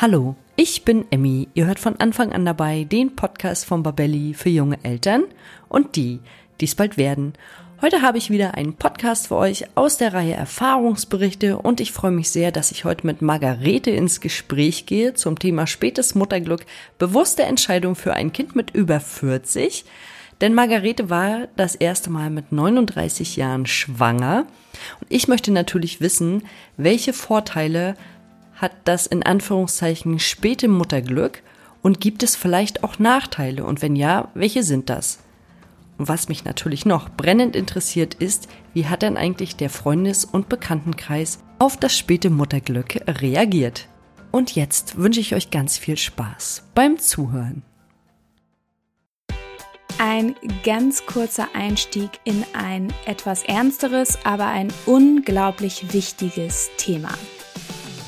Hallo, ich bin Emmy. Ihr hört von Anfang an dabei den Podcast von Babelli für junge Eltern und die, die es bald werden. Heute habe ich wieder einen Podcast für euch aus der Reihe Erfahrungsberichte und ich freue mich sehr, dass ich heute mit Margarete ins Gespräch gehe zum Thema spätes Mutterglück, bewusste Entscheidung für ein Kind mit über 40. Denn Margarete war das erste Mal mit 39 Jahren schwanger und ich möchte natürlich wissen, welche Vorteile hat das in Anführungszeichen späte Mutterglück und gibt es vielleicht auch Nachteile und wenn ja, welche sind das? Und was mich natürlich noch brennend interessiert ist, wie hat denn eigentlich der Freundes- und Bekanntenkreis auf das späte Mutterglück reagiert? Und jetzt wünsche ich euch ganz viel Spaß beim Zuhören. Ein ganz kurzer Einstieg in ein etwas ernsteres, aber ein unglaublich wichtiges Thema.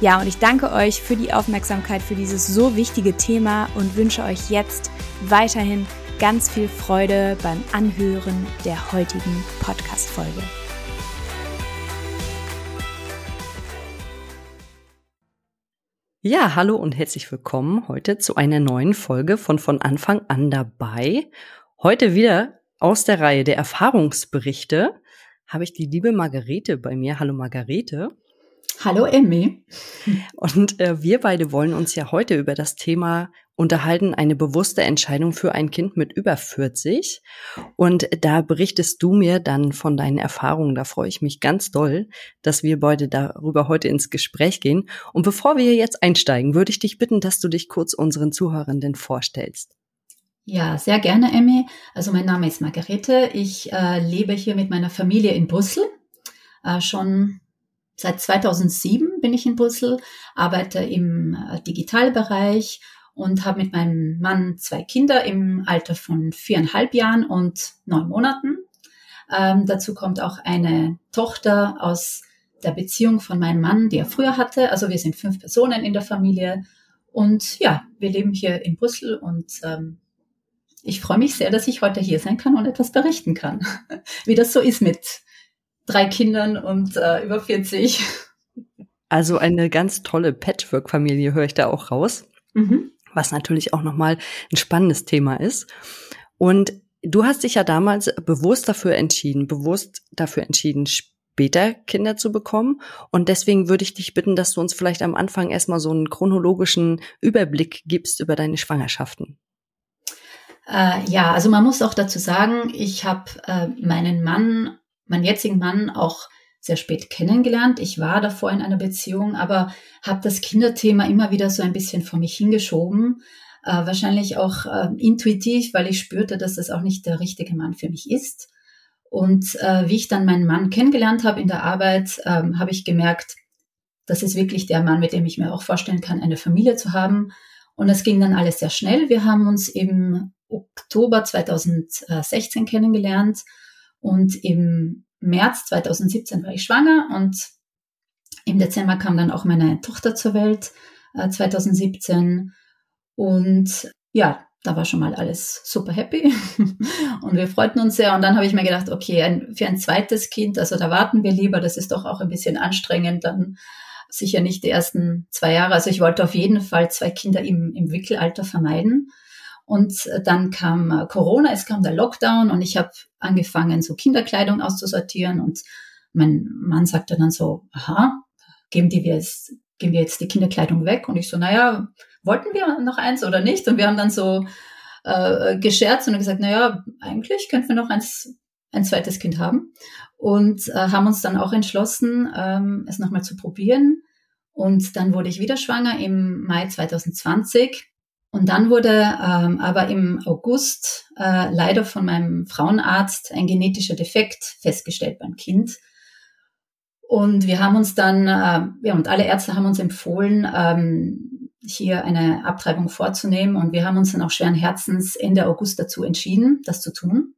Ja, und ich danke euch für die Aufmerksamkeit für dieses so wichtige Thema und wünsche euch jetzt weiterhin ganz viel Freude beim Anhören der heutigen Podcast-Folge. Ja, hallo und herzlich willkommen heute zu einer neuen Folge von von Anfang an dabei. Heute wieder aus der Reihe der Erfahrungsberichte habe ich die liebe Margarete bei mir. Hallo Margarete. Hallo Emmy. Und äh, wir beide wollen uns ja heute über das Thema unterhalten, eine bewusste Entscheidung für ein Kind mit über 40. Und da berichtest du mir dann von deinen Erfahrungen. Da freue ich mich ganz doll, dass wir beide darüber heute ins Gespräch gehen. Und bevor wir jetzt einsteigen, würde ich dich bitten, dass du dich kurz unseren Zuhörenden vorstellst. Ja, sehr gerne, Emmy. Also mein Name ist Margarete. Ich äh, lebe hier mit meiner Familie in Brüssel. Äh, schon seit 2007 bin ich in Brüssel, arbeite im äh, Digitalbereich und habe mit meinem Mann zwei Kinder im Alter von viereinhalb Jahren und neun Monaten. Ähm, dazu kommt auch eine Tochter aus der Beziehung von meinem Mann, die er früher hatte. Also wir sind fünf Personen in der Familie. Und ja, wir leben hier in Brüssel und ähm, ich freue mich sehr, dass ich heute hier sein kann und etwas berichten kann, wie das so ist mit drei Kindern und äh, über 40. Also eine ganz tolle Patchwork-Familie höre ich da auch raus, mhm. was natürlich auch nochmal ein spannendes Thema ist. Und du hast dich ja damals bewusst dafür entschieden, bewusst dafür entschieden, später Kinder zu bekommen. Und deswegen würde ich dich bitten, dass du uns vielleicht am Anfang erstmal so einen chronologischen Überblick gibst über deine Schwangerschaften. Äh, ja, also man muss auch dazu sagen, ich habe äh, meinen Mann, meinen jetzigen Mann auch sehr spät kennengelernt. Ich war davor in einer Beziehung, aber habe das Kinderthema immer wieder so ein bisschen vor mich hingeschoben. Äh, wahrscheinlich auch äh, intuitiv, weil ich spürte, dass das auch nicht der richtige Mann für mich ist. Und äh, wie ich dann meinen Mann kennengelernt habe in der Arbeit, ähm, habe ich gemerkt, das ist wirklich der Mann, mit dem ich mir auch vorstellen kann, eine Familie zu haben. Und das ging dann alles sehr schnell. Wir haben uns im Oktober 2016 kennengelernt und im März 2017 war ich schwanger und im Dezember kam dann auch meine Tochter zur Welt, äh, 2017. Und ja, da war schon mal alles super happy und wir freuten uns sehr. Und dann habe ich mir gedacht, okay, ein, für ein zweites Kind, also da warten wir lieber, das ist doch auch ein bisschen anstrengend, dann sicher nicht die ersten zwei Jahre. Also ich wollte auf jeden Fall zwei Kinder im, im Wickelalter vermeiden. Und dann kam äh, Corona, es kam der Lockdown und ich habe angefangen, so Kinderkleidung auszusortieren. Und mein Mann sagte dann so, aha, geben, die wir jetzt, geben wir jetzt die Kinderkleidung weg? Und ich so, naja, wollten wir noch eins oder nicht? Und wir haben dann so äh, gescherzt und gesagt, naja, eigentlich könnten wir noch eins, ein zweites Kind haben. Und äh, haben uns dann auch entschlossen, ähm, es nochmal zu probieren. Und dann wurde ich wieder schwanger im Mai 2020 und dann wurde ähm, aber im August äh, leider von meinem Frauenarzt ein genetischer Defekt festgestellt beim Kind. Und wir haben uns dann, äh, ja, und alle Ärzte haben uns empfohlen, ähm, hier eine Abtreibung vorzunehmen. Und wir haben uns dann auch schweren Herzens Ende August dazu entschieden, das zu tun.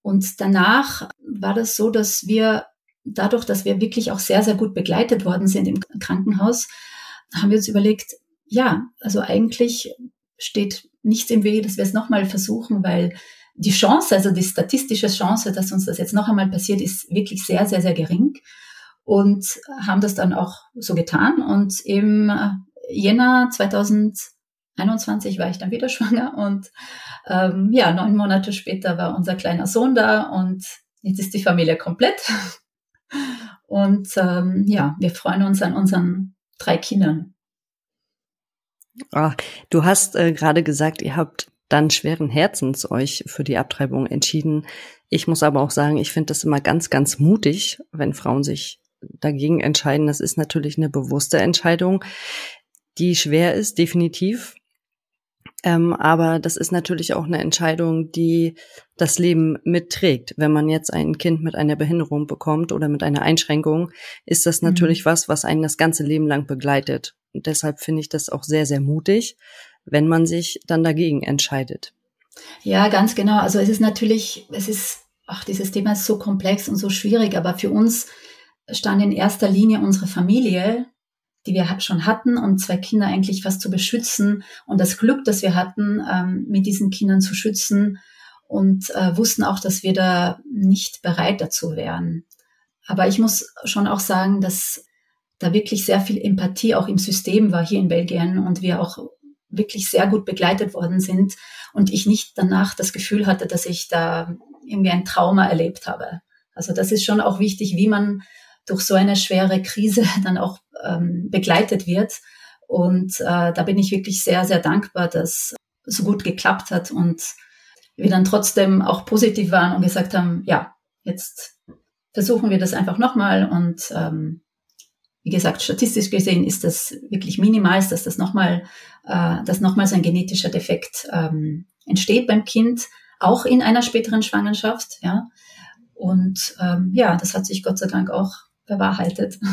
Und danach war das so, dass wir dadurch, dass wir wirklich auch sehr, sehr gut begleitet worden sind im Krankenhaus, haben wir uns überlegt, ja, also eigentlich steht nichts im Wege, dass wir es nochmal versuchen, weil die Chance, also die statistische Chance, dass uns das jetzt noch einmal passiert, ist wirklich sehr, sehr, sehr gering. Und haben das dann auch so getan. Und im Jänner 2021 war ich dann wieder schwanger und ähm, ja, neun Monate später war unser kleiner Sohn da und jetzt ist die Familie komplett. Und ähm, ja, wir freuen uns an unseren drei Kindern. Ah, du hast äh, gerade gesagt, ihr habt dann schweren Herzens euch für die Abtreibung entschieden. Ich muss aber auch sagen, ich finde das immer ganz, ganz mutig, wenn Frauen sich dagegen entscheiden. Das ist natürlich eine bewusste Entscheidung, die schwer ist, definitiv. Ähm, aber das ist natürlich auch eine Entscheidung, die das Leben mitträgt. Wenn man jetzt ein Kind mit einer Behinderung bekommt oder mit einer Einschränkung, ist das mhm. natürlich mhm. was, was einen das ganze Leben lang begleitet. Deshalb finde ich das auch sehr, sehr mutig, wenn man sich dann dagegen entscheidet. Ja, ganz genau. Also es ist natürlich, es ist, ach, dieses Thema ist so komplex und so schwierig, aber für uns stand in erster Linie unsere Familie, die wir schon hatten und zwei Kinder eigentlich was zu beschützen und das Glück, das wir hatten, ähm, mit diesen Kindern zu schützen und äh, wussten auch, dass wir da nicht bereit dazu wären. Aber ich muss schon auch sagen, dass da wirklich sehr viel Empathie auch im System war hier in Belgien und wir auch wirklich sehr gut begleitet worden sind und ich nicht danach das Gefühl hatte, dass ich da irgendwie ein Trauma erlebt habe. Also das ist schon auch wichtig, wie man durch so eine schwere Krise dann auch ähm, begleitet wird. Und äh, da bin ich wirklich sehr, sehr dankbar, dass so gut geklappt hat und wir dann trotzdem auch positiv waren und gesagt haben, ja, jetzt versuchen wir das einfach nochmal und ähm, wie gesagt, statistisch gesehen ist das wirklich minimal, dass das nochmal, äh, dass nochmal so ein genetischer Defekt ähm, entsteht beim Kind, auch in einer späteren Schwangerschaft, ja. Und ähm, ja, das hat sich Gott sei Dank auch bewahrheitet.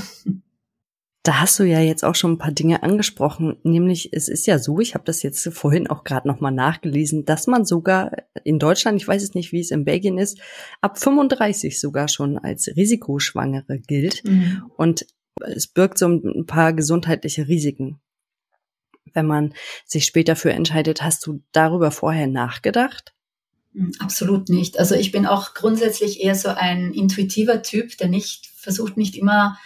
Da hast du ja jetzt auch schon ein paar Dinge angesprochen, nämlich es ist ja so, ich habe das jetzt vorhin auch gerade nochmal nachgelesen, dass man sogar in Deutschland, ich weiß es nicht, wie es in Belgien ist, ab 35 sogar schon als Risikoschwangere gilt. Mhm. Und es birgt so ein paar gesundheitliche Risiken. Wenn man sich später für entscheidet, hast du darüber vorher nachgedacht? Hm, absolut nicht. Also ich bin auch grundsätzlich eher so ein intuitiver Typ, der nicht versucht, nicht immer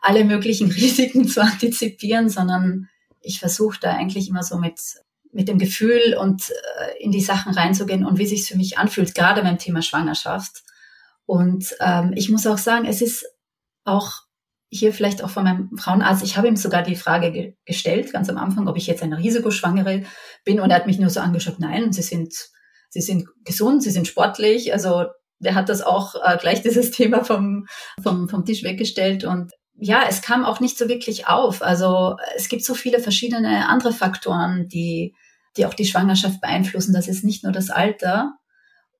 alle möglichen Risiken zu antizipieren, sondern ich versuche da eigentlich immer so mit, mit dem Gefühl und äh, in die Sachen reinzugehen und wie sich für mich anfühlt, gerade beim Thema Schwangerschaft. Und ähm, ich muss auch sagen, es ist auch hier vielleicht auch von meinem Frauenarzt, ich habe ihm sogar die Frage ge gestellt, ganz am Anfang, ob ich jetzt eine Risikoschwangere bin und er hat mich nur so angeschaut, nein, Sie sind, Sie sind gesund, Sie sind sportlich, also der hat das auch äh, gleich dieses Thema vom, vom, vom Tisch weggestellt und ja, es kam auch nicht so wirklich auf. Also es gibt so viele verschiedene andere Faktoren, die, die auch die Schwangerschaft beeinflussen. Das ist nicht nur das Alter.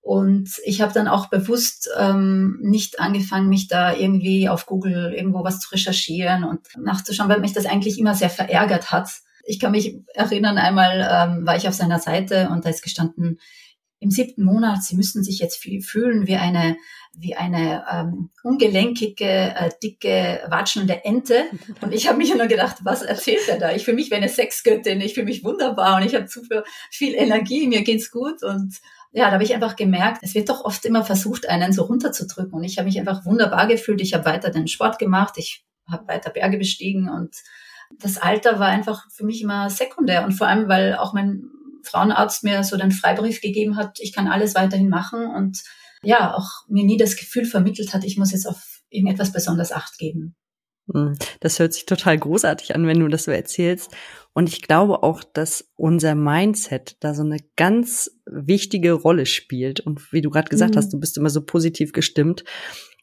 Und ich habe dann auch bewusst ähm, nicht angefangen, mich da irgendwie auf Google irgendwo was zu recherchieren und nachzuschauen, weil mich das eigentlich immer sehr verärgert hat. Ich kann mich erinnern, einmal ähm, war ich auf seiner Seite und da ist gestanden, im siebten Monat, Sie müssen sich jetzt fühlen wie eine, wie eine ähm, ungelenkige, äh, dicke, watschelnde Ente. Und ich habe mich nur gedacht, was erzählt er da? Ich fühle mich wie eine Sexgöttin, ich fühle mich wunderbar und ich habe zu viel Energie, mir geht's gut. Und ja, da habe ich einfach gemerkt, es wird doch oft immer versucht, einen so runterzudrücken. Und ich habe mich einfach wunderbar gefühlt. Ich habe weiter den Sport gemacht, ich habe weiter Berge bestiegen und das Alter war einfach für mich immer sekundär. Und vor allem, weil auch mein Frauenarzt mir so den Freibrief gegeben hat, ich kann alles weiterhin machen und ja, auch mir nie das Gefühl vermittelt hat, ich muss jetzt auf irgendetwas besonders Acht geben. Hm, das hört sich total großartig an, wenn du das so erzählst. Und ich glaube auch, dass unser Mindset da so eine ganz wichtige Rolle spielt. Und wie du gerade gesagt mhm. hast, du bist immer so positiv gestimmt.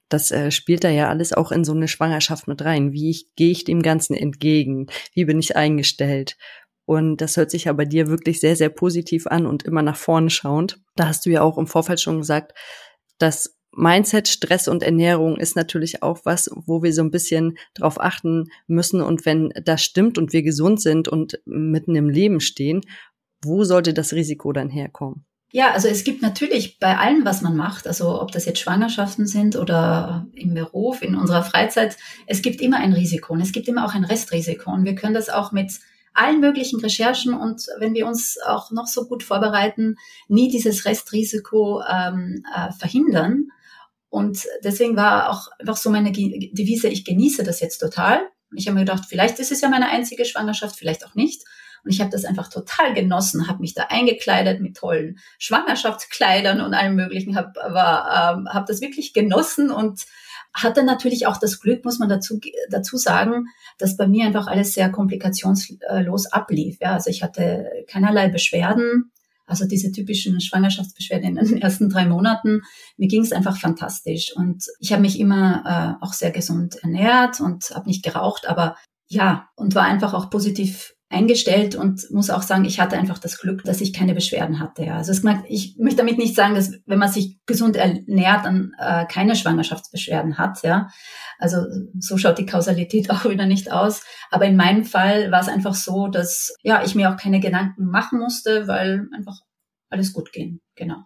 Das äh, spielt da ja alles auch in so eine Schwangerschaft mit rein. Wie ich, gehe ich dem Ganzen entgegen? Wie bin ich eingestellt? Und das hört sich ja bei dir wirklich sehr, sehr positiv an und immer nach vorne schauend. Da hast du ja auch im Vorfeld schon gesagt, dass Mindset, Stress und Ernährung ist natürlich auch was, wo wir so ein bisschen drauf achten müssen. Und wenn das stimmt und wir gesund sind und mitten im Leben stehen, wo sollte das Risiko dann herkommen? Ja, also es gibt natürlich bei allem, was man macht, also ob das jetzt Schwangerschaften sind oder im Beruf, in unserer Freizeit, es gibt immer ein Risiko und es gibt immer auch ein Restrisiko. Und wir können das auch mit allen möglichen Recherchen und wenn wir uns auch noch so gut vorbereiten, nie dieses Restrisiko ähm, äh, verhindern. Und deswegen war auch einfach so meine Devise, ich genieße das jetzt total. Ich habe mir gedacht, vielleicht ist es ja meine einzige Schwangerschaft, vielleicht auch nicht. Und ich habe das einfach total genossen, habe mich da eingekleidet mit tollen Schwangerschaftskleidern und allem Möglichen, habe ähm, hab das wirklich genossen und hatte natürlich auch das Glück, muss man dazu, dazu sagen, dass bei mir einfach alles sehr komplikationslos ablief. Ja, also ich hatte keinerlei Beschwerden, also diese typischen Schwangerschaftsbeschwerden in den ersten drei Monaten. Mir ging es einfach fantastisch und ich habe mich immer äh, auch sehr gesund ernährt und habe nicht geraucht, aber ja, und war einfach auch positiv eingestellt und muss auch sagen, ich hatte einfach das Glück, dass ich keine Beschwerden hatte. Ja. Also es, ich möchte damit nicht sagen, dass wenn man sich gesund ernährt, dann äh, keine Schwangerschaftsbeschwerden hat. Ja. Also so schaut die Kausalität auch wieder nicht aus. Aber in meinem Fall war es einfach so, dass ja ich mir auch keine Gedanken machen musste, weil einfach alles gut ging. Genau.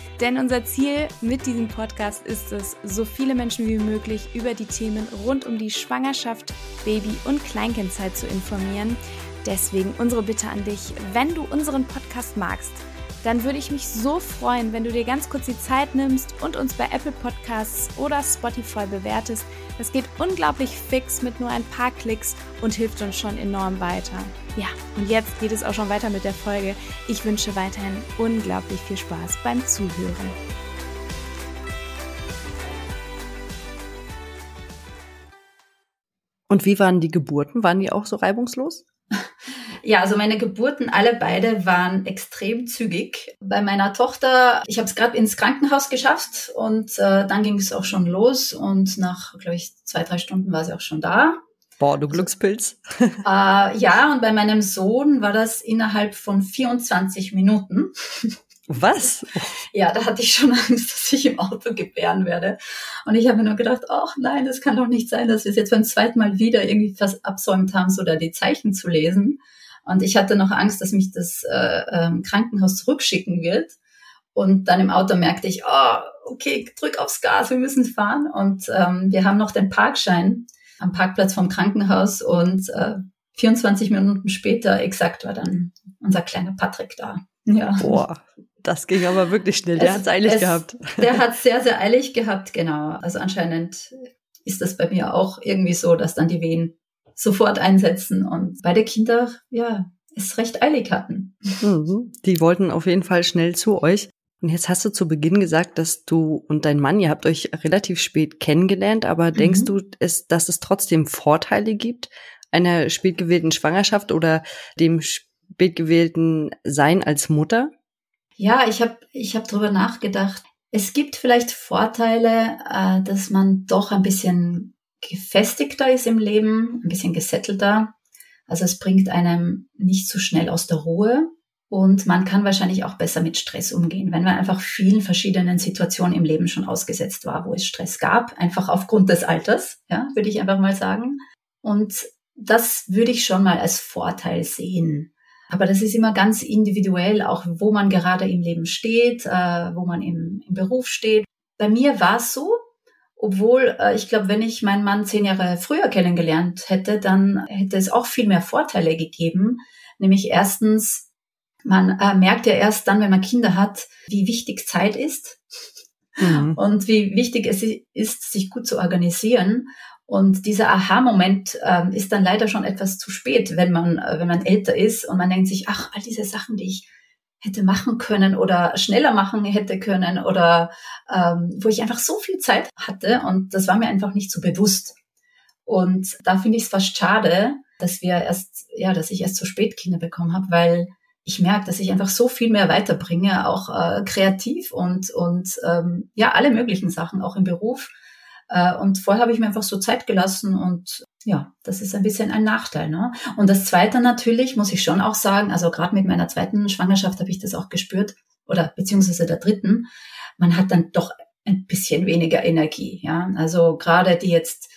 Denn unser Ziel mit diesem Podcast ist es, so viele Menschen wie möglich über die Themen rund um die Schwangerschaft, Baby- und Kleinkindzeit zu informieren. Deswegen unsere Bitte an dich, wenn du unseren Podcast magst, dann würde ich mich so freuen, wenn du dir ganz kurz die Zeit nimmst und uns bei Apple Podcasts oder Spotify bewertest. Das geht unglaublich fix mit nur ein paar Klicks und hilft uns schon enorm weiter. Ja, und jetzt geht es auch schon weiter mit der Folge. Ich wünsche weiterhin unglaublich viel Spaß beim Zuhören. Und wie waren die Geburten? Waren die auch so reibungslos? Ja, also meine Geburten, alle beide waren extrem zügig. Bei meiner Tochter, ich habe es gerade ins Krankenhaus geschafft und äh, dann ging es auch schon los und nach, glaube ich, zwei, drei Stunden war sie auch schon da. Boah, du Glückspilz. äh, ja, und bei meinem Sohn war das innerhalb von 24 Minuten. Was? Ja, da hatte ich schon Angst, dass ich im Auto gebären werde. Und ich habe mir nur gedacht, ach nein, das kann doch nicht sein, dass wir es jetzt beim zweiten Mal wieder irgendwie fast absäumt haben, so da die Zeichen zu lesen. Und ich hatte noch Angst, dass mich das äh, ähm, Krankenhaus zurückschicken wird. Und dann im Auto merkte ich, oh, okay, drück aufs Gas, wir müssen fahren. Und ähm, wir haben noch den Parkschein am Parkplatz vom Krankenhaus und äh, 24 Minuten später exakt war dann unser kleiner Patrick da. Ja. Boah, das ging aber wirklich schnell. Der hat es eilig gehabt. Der hat es sehr, sehr eilig gehabt, genau. Also anscheinend ist das bei mir auch irgendwie so, dass dann die Wehen sofort einsetzen und beide Kinder, ja, es recht eilig hatten. Mhm. Die wollten auf jeden Fall schnell zu euch. Und jetzt hast du zu Beginn gesagt, dass du und dein Mann, ihr habt euch relativ spät kennengelernt, aber mhm. denkst du, es, dass es trotzdem Vorteile gibt einer spätgewählten Schwangerschaft oder dem spätgewählten Sein als Mutter? Ja, ich habe ich hab drüber nachgedacht. Es gibt vielleicht Vorteile, äh, dass man doch ein bisschen gefestigter ist im Leben, ein bisschen gesettelter. Also es bringt einem nicht so schnell aus der Ruhe und man kann wahrscheinlich auch besser mit Stress umgehen, wenn man einfach vielen verschiedenen Situationen im Leben schon ausgesetzt war, wo es Stress gab, einfach aufgrund des Alters, ja, würde ich einfach mal sagen. Und das würde ich schon mal als Vorteil sehen. Aber das ist immer ganz individuell, auch wo man gerade im Leben steht, äh, wo man im, im Beruf steht. Bei mir war es so, obwohl äh, ich glaube, wenn ich meinen Mann zehn Jahre früher kennengelernt hätte, dann hätte es auch viel mehr Vorteile gegeben. Nämlich erstens, man äh, merkt ja erst dann, wenn man Kinder hat, wie wichtig Zeit ist mhm. und wie wichtig es ist, sich gut zu organisieren. Und dieser Aha-Moment ähm, ist dann leider schon etwas zu spät, wenn man, äh, wenn man älter ist und man denkt sich, ach, all diese Sachen, die ich hätte machen können oder schneller machen hätte können oder ähm, wo ich einfach so viel Zeit hatte und das war mir einfach nicht so bewusst. Und da finde ich es fast schade, dass wir erst, ja, dass ich erst zu spät Kinder bekommen habe, weil ich merke, dass ich einfach so viel mehr weiterbringe, auch äh, kreativ und und ähm, ja alle möglichen Sachen, auch im Beruf äh, und vorher habe ich mir einfach so Zeit gelassen und ja, das ist ein bisschen ein Nachteil. Ne? Und das Zweite natürlich, muss ich schon auch sagen, also gerade mit meiner zweiten Schwangerschaft habe ich das auch gespürt, oder beziehungsweise der dritten, man hat dann doch ein bisschen weniger Energie. Ja, Also gerade die jetzt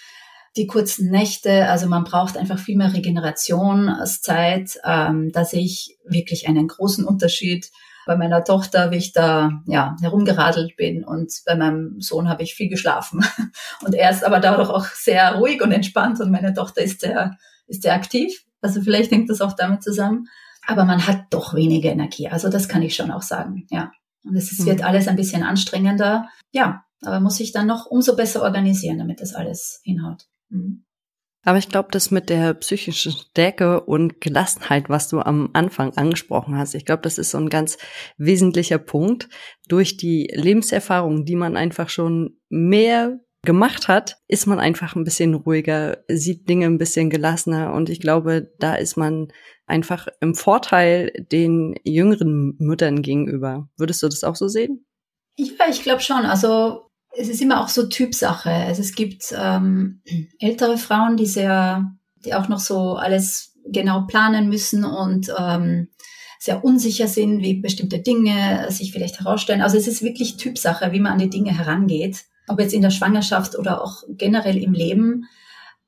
die kurzen Nächte, also man braucht einfach viel mehr Regenerationszeit. Ähm, da sehe ich wirklich einen großen Unterschied bei meiner Tochter, wie ich da ja herumgeradelt bin und bei meinem Sohn habe ich viel geschlafen. Und er ist aber dadurch auch sehr ruhig und entspannt und meine Tochter ist sehr, ist sehr aktiv. Also vielleicht hängt das auch damit zusammen. Aber man hat doch weniger Energie. Also das kann ich schon auch sagen, ja. Und es mhm. wird alles ein bisschen anstrengender. Ja, aber muss ich dann noch umso besser organisieren, damit das alles hinhaut. Mhm. Aber ich glaube, das mit der psychischen Stärke und Gelassenheit, was du am Anfang angesprochen hast, ich glaube, das ist so ein ganz wesentlicher Punkt. Durch die Lebenserfahrung, die man einfach schon mehr gemacht hat, ist man einfach ein bisschen ruhiger, sieht Dinge ein bisschen gelassener und ich glaube, da ist man einfach im Vorteil den jüngeren Müttern gegenüber. Würdest du das auch so sehen? Ja, ich glaube schon. Also es ist immer auch so Typsache. Also es gibt ähm, ältere Frauen, die sehr, die auch noch so alles genau planen müssen und ähm, sehr unsicher sind, wie bestimmte Dinge sich vielleicht herausstellen. Also es ist wirklich Typsache, wie man an die Dinge herangeht, ob jetzt in der Schwangerschaft oder auch generell im Leben.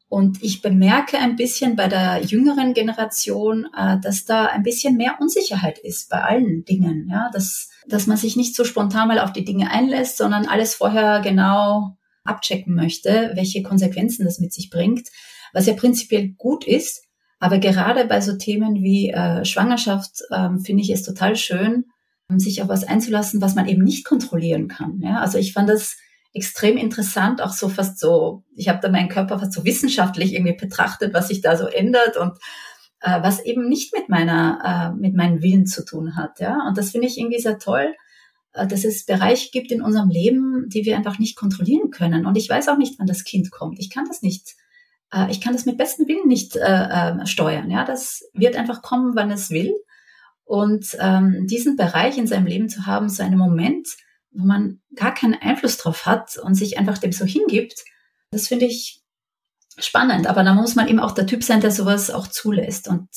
Und ich bemerke ein bisschen bei der jüngeren Generation, äh, dass da ein bisschen mehr Unsicherheit ist bei allen Dingen. Ja, dass, dass man sich nicht so spontan mal auf die Dinge einlässt, sondern alles vorher genau abchecken möchte, welche Konsequenzen das mit sich bringt, was ja prinzipiell gut ist. Aber gerade bei so Themen wie äh, Schwangerschaft ähm, finde ich es total schön, sich auf was einzulassen, was man eben nicht kontrollieren kann. Ja? Also ich fand das extrem interessant, auch so fast so, ich habe da meinen Körper fast so wissenschaftlich irgendwie betrachtet, was sich da so ändert und äh, was eben nicht mit meiner, äh, mit meinem Willen zu tun hat. Ja? Und das finde ich irgendwie sehr toll, äh, dass es Bereiche gibt in unserem Leben, die wir einfach nicht kontrollieren können. Und ich weiß auch nicht, wann das Kind kommt. Ich kann das nicht. Äh, ich kann das mit bestem Willen nicht äh, äh, steuern. Ja, das wird einfach kommen, wann es will. Und ähm, diesen Bereich in seinem Leben zu haben, so einen Moment, wo man gar keinen Einfluss drauf hat und sich einfach dem so hingibt, das finde ich spannend. Aber da muss man eben auch der Typ sein, der sowas auch zulässt. Und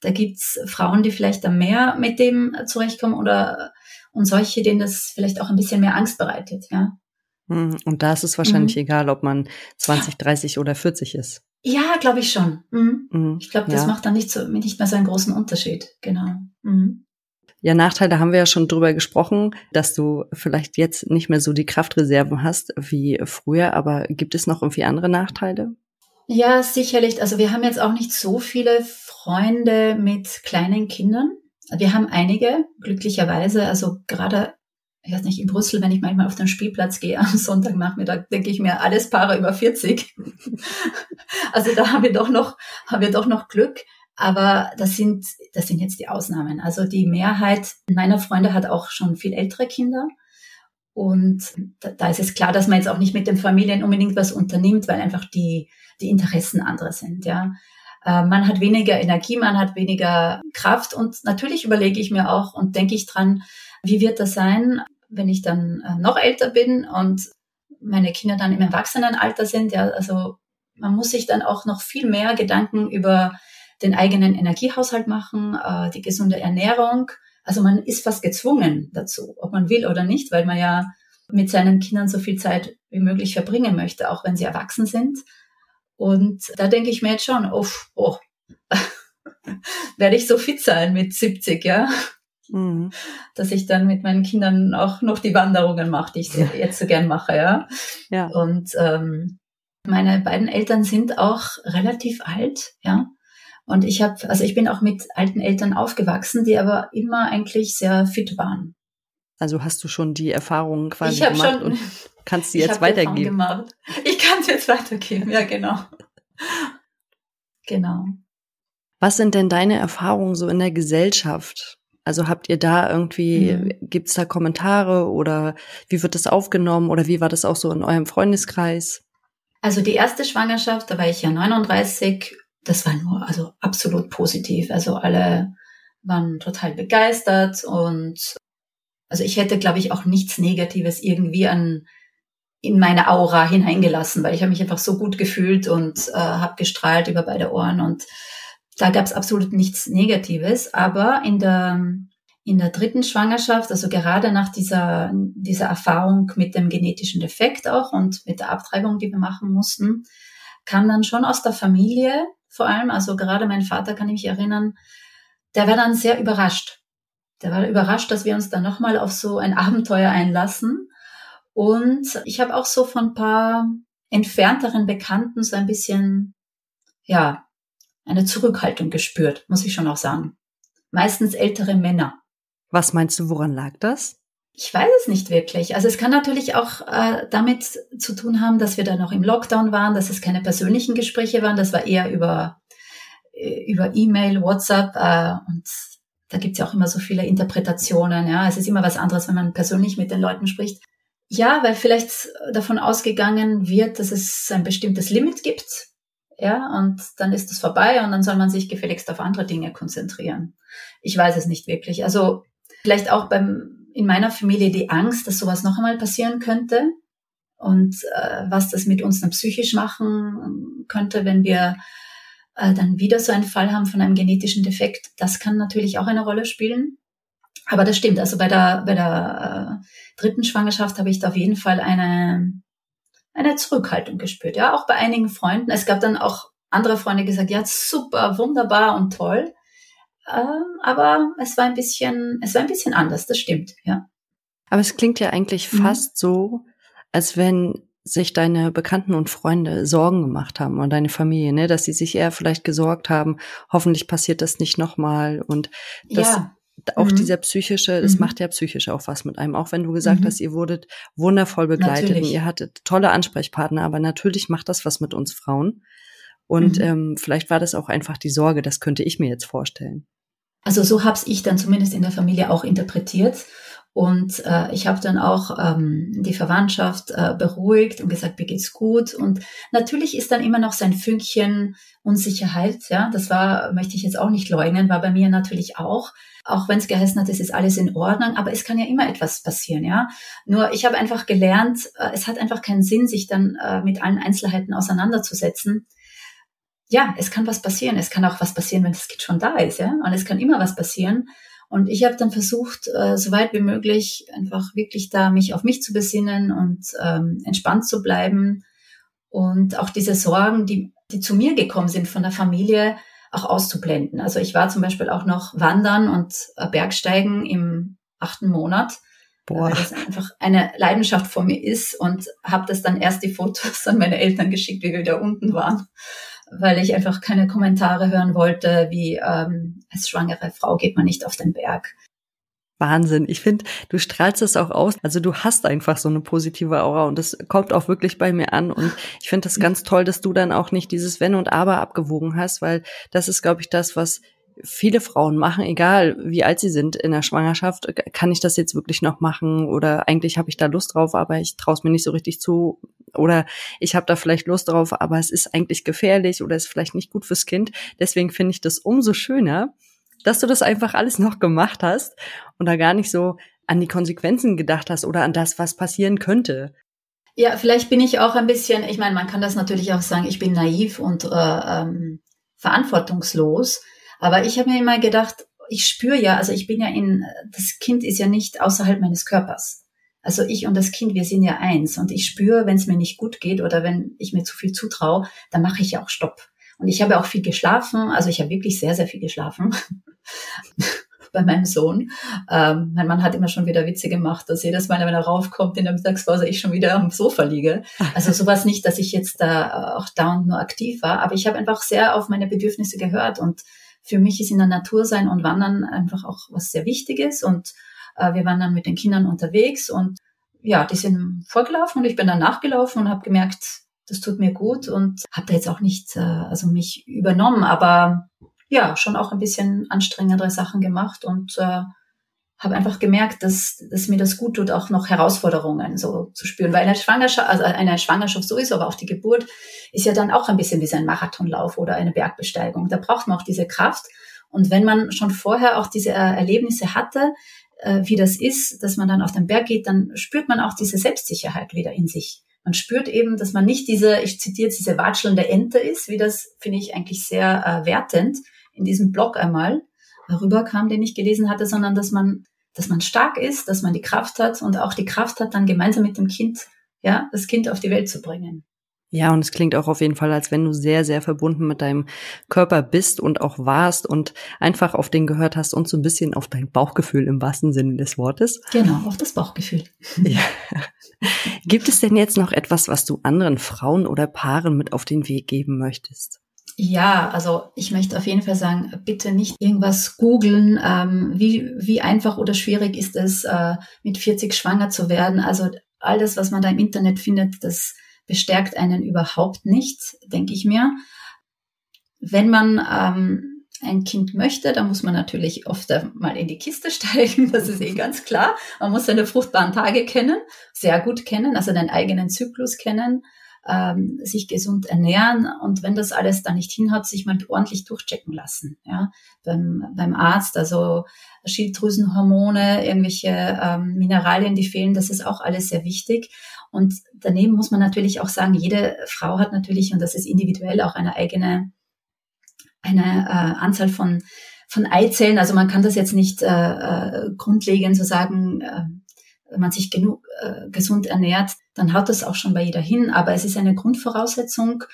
da gibt's Frauen, die vielleicht da mehr mit dem zurechtkommen oder und solche, denen das vielleicht auch ein bisschen mehr Angst bereitet, ja. Hm, und da ist es wahrscheinlich mhm. egal, ob man 20, 30 oder 40 ist. Ja, glaube ich schon. Mhm. Mhm. Ich glaube, das ja. macht dann nicht, so, nicht mehr so einen großen Unterschied. Genau. Mhm. Ja, Nachteile haben wir ja schon drüber gesprochen, dass du vielleicht jetzt nicht mehr so die Kraftreserven hast wie früher, aber gibt es noch irgendwie andere Nachteile? Ja, sicherlich. Also wir haben jetzt auch nicht so viele Freunde mit kleinen Kindern. Wir haben einige, glücklicherweise, also gerade ich weiß nicht, in Brüssel, wenn ich manchmal auf den Spielplatz gehe am Sonntagnachmittag, denke ich mir, alles Paare über 40. also da haben wir doch noch, haben wir doch noch Glück. Aber das sind, das sind jetzt die Ausnahmen. Also die Mehrheit meiner Freunde hat auch schon viel ältere Kinder. Und da, da ist es klar, dass man jetzt auch nicht mit den Familien unbedingt was unternimmt, weil einfach die, die Interessen andere sind, ja. Äh, man hat weniger Energie, man hat weniger Kraft und natürlich überlege ich mir auch und denke ich dran, wie wird das sein, wenn ich dann äh, noch älter bin und meine Kinder dann im Erwachsenenalter sind? Ja, also man muss sich dann auch noch viel mehr Gedanken über den eigenen Energiehaushalt machen, äh, die gesunde Ernährung. Also man ist fast gezwungen dazu, ob man will oder nicht, weil man ja mit seinen Kindern so viel Zeit wie möglich verbringen möchte, auch wenn sie erwachsen sind. Und da denke ich mir jetzt schon, oh, oh werde ich so fit sein mit 70, ja? Mhm. Dass ich dann mit meinen Kindern auch noch die Wanderungen mache, die ich jetzt so gern mache, ja. ja. Und ähm, meine beiden Eltern sind auch relativ alt, ja. Und ich habe, also ich bin auch mit alten Eltern aufgewachsen, die aber immer eigentlich sehr fit waren. Also hast du schon die Erfahrungen quasi ich gemacht schon, und kannst sie jetzt weitergeben? Gemacht. Ich kann sie jetzt weitergeben, ja genau. Genau. Was sind denn deine Erfahrungen so in der Gesellschaft? Also habt ihr da irgendwie, mhm. gibt's da Kommentare oder wie wird das aufgenommen oder wie war das auch so in eurem Freundeskreis? Also die erste Schwangerschaft, da war ich ja 39, das war nur also absolut positiv. Also alle waren total begeistert und also ich hätte, glaube ich, auch nichts Negatives irgendwie an in meine Aura hineingelassen, weil ich habe mich einfach so gut gefühlt und äh, habe gestrahlt über beide Ohren und da gab es absolut nichts Negatives, aber in der, in der dritten Schwangerschaft, also gerade nach dieser, dieser Erfahrung mit dem genetischen Defekt auch und mit der Abtreibung, die wir machen mussten, kam dann schon aus der Familie vor allem, also gerade mein Vater kann ich mich erinnern, der war dann sehr überrascht. Der war überrascht, dass wir uns dann nochmal auf so ein Abenteuer einlassen. Und ich habe auch so von ein paar entfernteren Bekannten so ein bisschen, ja, eine Zurückhaltung gespürt, muss ich schon auch sagen. Meistens ältere Männer. Was meinst du, woran lag das? Ich weiß es nicht wirklich. Also es kann natürlich auch äh, damit zu tun haben, dass wir da noch im Lockdown waren, dass es keine persönlichen Gespräche waren. Das war eher über äh, über E-Mail, WhatsApp äh, und da gibt's ja auch immer so viele Interpretationen. Ja, es ist immer was anderes, wenn man persönlich mit den Leuten spricht. Ja, weil vielleicht davon ausgegangen wird, dass es ein bestimmtes Limit gibt ja, und dann ist es vorbei und dann soll man sich gefälligst auf andere Dinge konzentrieren. Ich weiß es nicht wirklich. Also vielleicht auch beim, in meiner Familie die Angst, dass sowas noch einmal passieren könnte und äh, was das mit uns dann psychisch machen könnte, wenn wir äh, dann wieder so einen Fall haben von einem genetischen Defekt. Das kann natürlich auch eine Rolle spielen. Aber das stimmt. Also bei der, bei der äh, dritten Schwangerschaft habe ich da auf jeden Fall eine, eine Zurückhaltung gespürt, ja, auch bei einigen Freunden. Es gab dann auch andere Freunde gesagt, ja, super, wunderbar und toll. Ähm, aber es war ein bisschen, es war ein bisschen anders, das stimmt, ja. Aber es klingt ja eigentlich mhm. fast so, als wenn sich deine Bekannten und Freunde Sorgen gemacht haben und deine Familie, ne, dass sie sich eher vielleicht gesorgt haben, hoffentlich passiert das nicht nochmal und dass, ja auch mhm. dieser psychische, das mhm. macht ja psychisch auch was mit einem. Auch wenn du gesagt mhm. hast, ihr wurdet wundervoll begleitet natürlich. und ihr hattet tolle Ansprechpartner, aber natürlich macht das was mit uns Frauen. Und mhm. ähm, vielleicht war das auch einfach die Sorge, das könnte ich mir jetzt vorstellen. Also so hab's ich dann zumindest in der Familie auch interpretiert. Und äh, ich habe dann auch ähm, die Verwandtschaft äh, beruhigt und gesagt, mir geht's gut. Und natürlich ist dann immer noch sein Fünkchen Unsicherheit. Ja, das war, möchte ich jetzt auch nicht leugnen, war bei mir natürlich auch auch wenn es geheißen hat, es ist alles in Ordnung, aber es kann ja immer etwas passieren, ja. Nur ich habe einfach gelernt, äh, es hat einfach keinen Sinn, sich dann äh, mit allen Einzelheiten auseinanderzusetzen. Ja, es kann was passieren. Es kann auch was passieren, wenn das Kind schon da ist, ja. Und es kann immer was passieren. Und ich habe dann versucht, äh, so weit wie möglich einfach wirklich da mich auf mich zu besinnen und ähm, entspannt zu bleiben. Und auch diese Sorgen, die, die zu mir gekommen sind von der Familie, auch auszublenden. Also ich war zum Beispiel auch noch wandern und äh, Bergsteigen im achten Monat, Boah. weil das einfach eine Leidenschaft von mir ist und habe das dann erst die Fotos an meine Eltern geschickt, wie wir da unten waren. Weil ich einfach keine Kommentare hören wollte, wie ähm, als schwangere Frau geht man nicht auf den Berg. Wahnsinn. Ich finde, du strahlst es auch aus. Also du hast einfach so eine positive Aura und das kommt auch wirklich bei mir an. Und ich finde das ganz toll, dass du dann auch nicht dieses Wenn und Aber abgewogen hast, weil das ist, glaube ich, das, was viele Frauen machen, egal wie alt sie sind in der Schwangerschaft, kann ich das jetzt wirklich noch machen oder eigentlich habe ich da Lust drauf, aber ich traue es mir nicht so richtig zu oder ich habe da vielleicht Lust drauf, aber es ist eigentlich gefährlich oder ist vielleicht nicht gut fürs Kind. Deswegen finde ich das umso schöner, dass du das einfach alles noch gemacht hast und da gar nicht so an die Konsequenzen gedacht hast oder an das, was passieren könnte. Ja, vielleicht bin ich auch ein bisschen, ich meine, man kann das natürlich auch sagen, ich bin naiv und äh, ähm, verantwortungslos. Aber ich habe mir immer gedacht, ich spüre ja, also ich bin ja in, das Kind ist ja nicht außerhalb meines Körpers. Also ich und das Kind, wir sind ja eins. Und ich spüre, wenn es mir nicht gut geht oder wenn ich mir zu viel zutraue, dann mache ich ja auch Stopp. Und ich habe auch viel geschlafen. Also ich habe wirklich sehr, sehr viel geschlafen bei meinem Sohn. Ähm, mein Mann hat immer schon wieder Witze gemacht, dass jedes Mal, wenn er raufkommt in der Mittagspause, ich schon wieder am Sofa liege. Also sowas nicht, dass ich jetzt da auch dauernd nur aktiv war, aber ich habe einfach sehr auf meine Bedürfnisse gehört und für mich ist in der Natur sein und Wandern einfach auch was sehr Wichtiges und äh, wir waren dann mit den Kindern unterwegs und ja, die sind vorgelaufen und ich bin dann nachgelaufen und habe gemerkt, das tut mir gut und habe da jetzt auch nicht äh, also mich übernommen, aber ja, schon auch ein bisschen anstrengendere Sachen gemacht und äh, habe einfach gemerkt, dass, dass mir das gut tut, auch noch Herausforderungen so zu spüren. Weil eine Schwangerschaft, also eine Schwangerschaft sowieso, aber auch die Geburt ist ja dann auch ein bisschen wie ein Marathonlauf oder eine Bergbesteigung. Da braucht man auch diese Kraft. Und wenn man schon vorher auch diese äh, Erlebnisse hatte, äh, wie das ist, dass man dann auf den Berg geht, dann spürt man auch diese Selbstsicherheit wieder in sich. Man spürt eben, dass man nicht diese, ich zitiere jetzt, diese watschelnde Ente ist, wie das finde ich eigentlich sehr äh, wertend in diesem Blog einmal rüberkam, den ich gelesen hatte, sondern dass man, dass man stark ist, dass man die Kraft hat und auch die Kraft hat, dann gemeinsam mit dem Kind, ja, das Kind auf die Welt zu bringen. Ja, und es klingt auch auf jeden Fall, als wenn du sehr, sehr verbunden mit deinem Körper bist und auch warst und einfach auf den gehört hast und so ein bisschen auf dein Bauchgefühl im wahrsten Sinne des Wortes. Genau, auf das Bauchgefühl. Ja. Gibt es denn jetzt noch etwas, was du anderen Frauen oder Paaren mit auf den Weg geben möchtest? Ja, also ich möchte auf jeden Fall sagen, bitte nicht irgendwas googeln. Ähm, wie, wie einfach oder schwierig ist es, äh, mit 40 schwanger zu werden? Also all das, was man da im Internet findet, das bestärkt einen überhaupt nicht, denke ich mir. Wenn man ähm, ein Kind möchte, dann muss man natürlich oft mal in die Kiste steigen, das ist eh ganz klar. Man muss seine fruchtbaren Tage kennen, sehr gut kennen, also den eigenen Zyklus kennen ähm, sich gesund ernähren und wenn das alles da nicht hinhaut, sich mal ordentlich durchchecken lassen. Ja, beim, beim Arzt, also Schilddrüsenhormone, irgendwelche ähm, Mineralien, die fehlen, das ist auch alles sehr wichtig. Und daneben muss man natürlich auch sagen, jede Frau hat natürlich, und das ist individuell auch eine eigene, eine äh, Anzahl von von Eizellen, also man kann das jetzt nicht äh, äh, grundlegend so sagen, äh, wenn man sich genug äh, gesund ernährt, dann haut das auch schon bei jeder hin. Aber es ist eine Grundvoraussetzung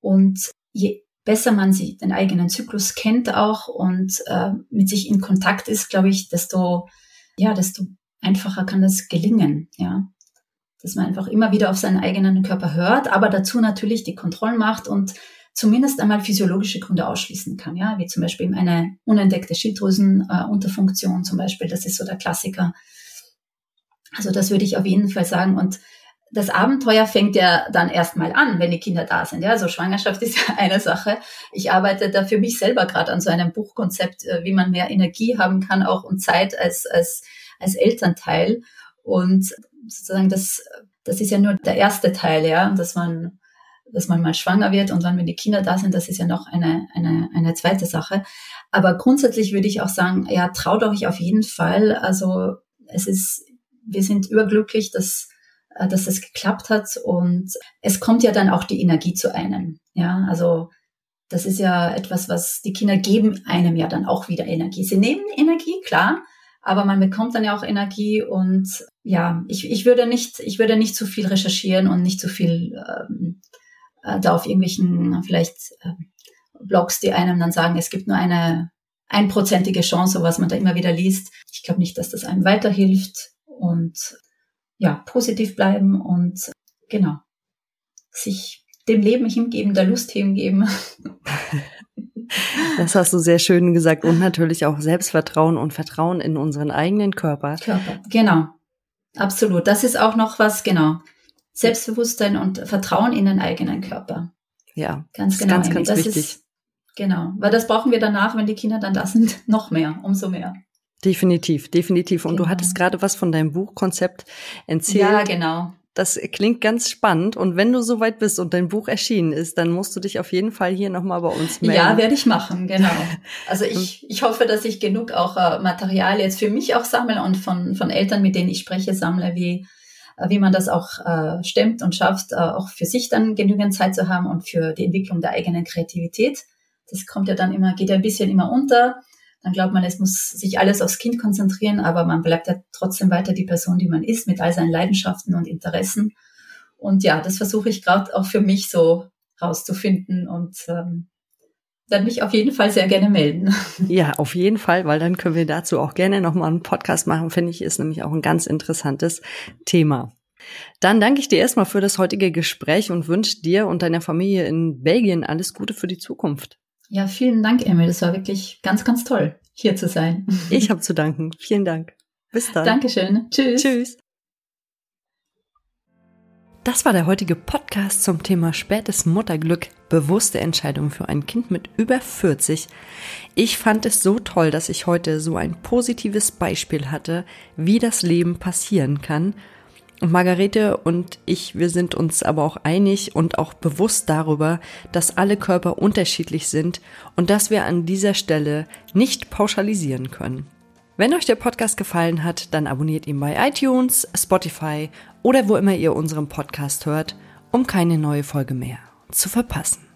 und je besser man sich den eigenen Zyklus kennt auch und äh, mit sich in Kontakt ist, glaube ich, desto ja, desto einfacher kann das gelingen, ja. Dass man einfach immer wieder auf seinen eigenen Körper hört, aber dazu natürlich die Kontrollen macht und zumindest einmal physiologische Gründe ausschließen kann, ja, wie zum Beispiel eine unentdeckte Schilddrüsenunterfunktion äh, zum Beispiel, das ist so der Klassiker, also das würde ich auf jeden Fall sagen. Und das Abenteuer fängt ja dann erstmal an, wenn die Kinder da sind. Ja, also Schwangerschaft ist ja eine Sache. Ich arbeite da für mich selber gerade an so einem Buchkonzept, äh, wie man mehr Energie haben kann, auch und Zeit als, als, als Elternteil. Und sozusagen das, das ist ja nur der erste Teil, ja, dass man, dass man mal schwanger wird und dann, wenn die Kinder da sind, das ist ja noch eine, eine, eine zweite Sache. Aber grundsätzlich würde ich auch sagen, ja, traut euch auf jeden Fall. Also es ist wir sind überglücklich, dass, dass das geklappt hat und es kommt ja dann auch die Energie zu einem. Ja, also das ist ja etwas, was die Kinder geben einem ja dann auch wieder Energie. Sie nehmen Energie, klar, aber man bekommt dann ja auch Energie und ja, ich, ich würde nicht, ich würde nicht zu viel recherchieren und nicht zu viel ähm, äh, da auf irgendwelchen vielleicht äh, Blogs, die einem dann sagen, es gibt nur eine einprozentige Chance, was man da immer wieder liest. Ich glaube nicht, dass das einem weiterhilft und ja, positiv bleiben und genau, sich dem Leben hingeben, der Lust hingeben. Das hast du sehr schön gesagt. Und natürlich auch Selbstvertrauen und Vertrauen in unseren eigenen Körper. Körper, genau. Absolut. Das ist auch noch was, genau. Selbstbewusstsein und Vertrauen in den eigenen Körper. Ja, ganz genau. Ganz, ganz das wichtig. Ist, genau. Weil das brauchen wir danach, wenn die Kinder dann da sind, noch mehr, umso mehr. Definitiv, definitiv. Und genau. du hattest gerade was von deinem Buchkonzept erzählt. Ja, genau. Das klingt ganz spannend. Und wenn du soweit bist und dein Buch erschienen ist, dann musst du dich auf jeden Fall hier nochmal bei uns melden. Ja, werde ich machen, genau. Also ich, ich hoffe, dass ich genug auch äh, Material jetzt für mich auch sammle und von, von Eltern, mit denen ich spreche, sammle, wie, äh, wie man das auch äh, stemmt und schafft, äh, auch für sich dann genügend Zeit zu haben und für die Entwicklung der eigenen Kreativität. Das kommt ja dann immer, geht ja ein bisschen immer unter dann glaubt man, es muss sich alles aufs Kind konzentrieren, aber man bleibt ja trotzdem weiter die Person, die man ist, mit all seinen Leidenschaften und Interessen. Und ja, das versuche ich gerade auch für mich so rauszufinden und ähm, dann mich auf jeden Fall sehr gerne melden. Ja, auf jeden Fall, weil dann können wir dazu auch gerne nochmal einen Podcast machen, finde ich, ist nämlich auch ein ganz interessantes Thema. Dann danke ich dir erstmal für das heutige Gespräch und wünsche dir und deiner Familie in Belgien alles Gute für die Zukunft. Ja, vielen Dank, Emil. Das war wirklich ganz, ganz toll, hier zu sein. Ich habe zu danken. Vielen Dank. Bis dann. Dankeschön. Tschüss. Tschüss. Das war der heutige Podcast zum Thema spätes Mutterglück, bewusste Entscheidung für ein Kind mit über 40. Ich fand es so toll, dass ich heute so ein positives Beispiel hatte, wie das Leben passieren kann und Margarete und ich, wir sind uns aber auch einig und auch bewusst darüber, dass alle Körper unterschiedlich sind und dass wir an dieser Stelle nicht pauschalisieren können. Wenn euch der Podcast gefallen hat, dann abonniert ihn bei iTunes, Spotify oder wo immer ihr unseren Podcast hört, um keine neue Folge mehr zu verpassen.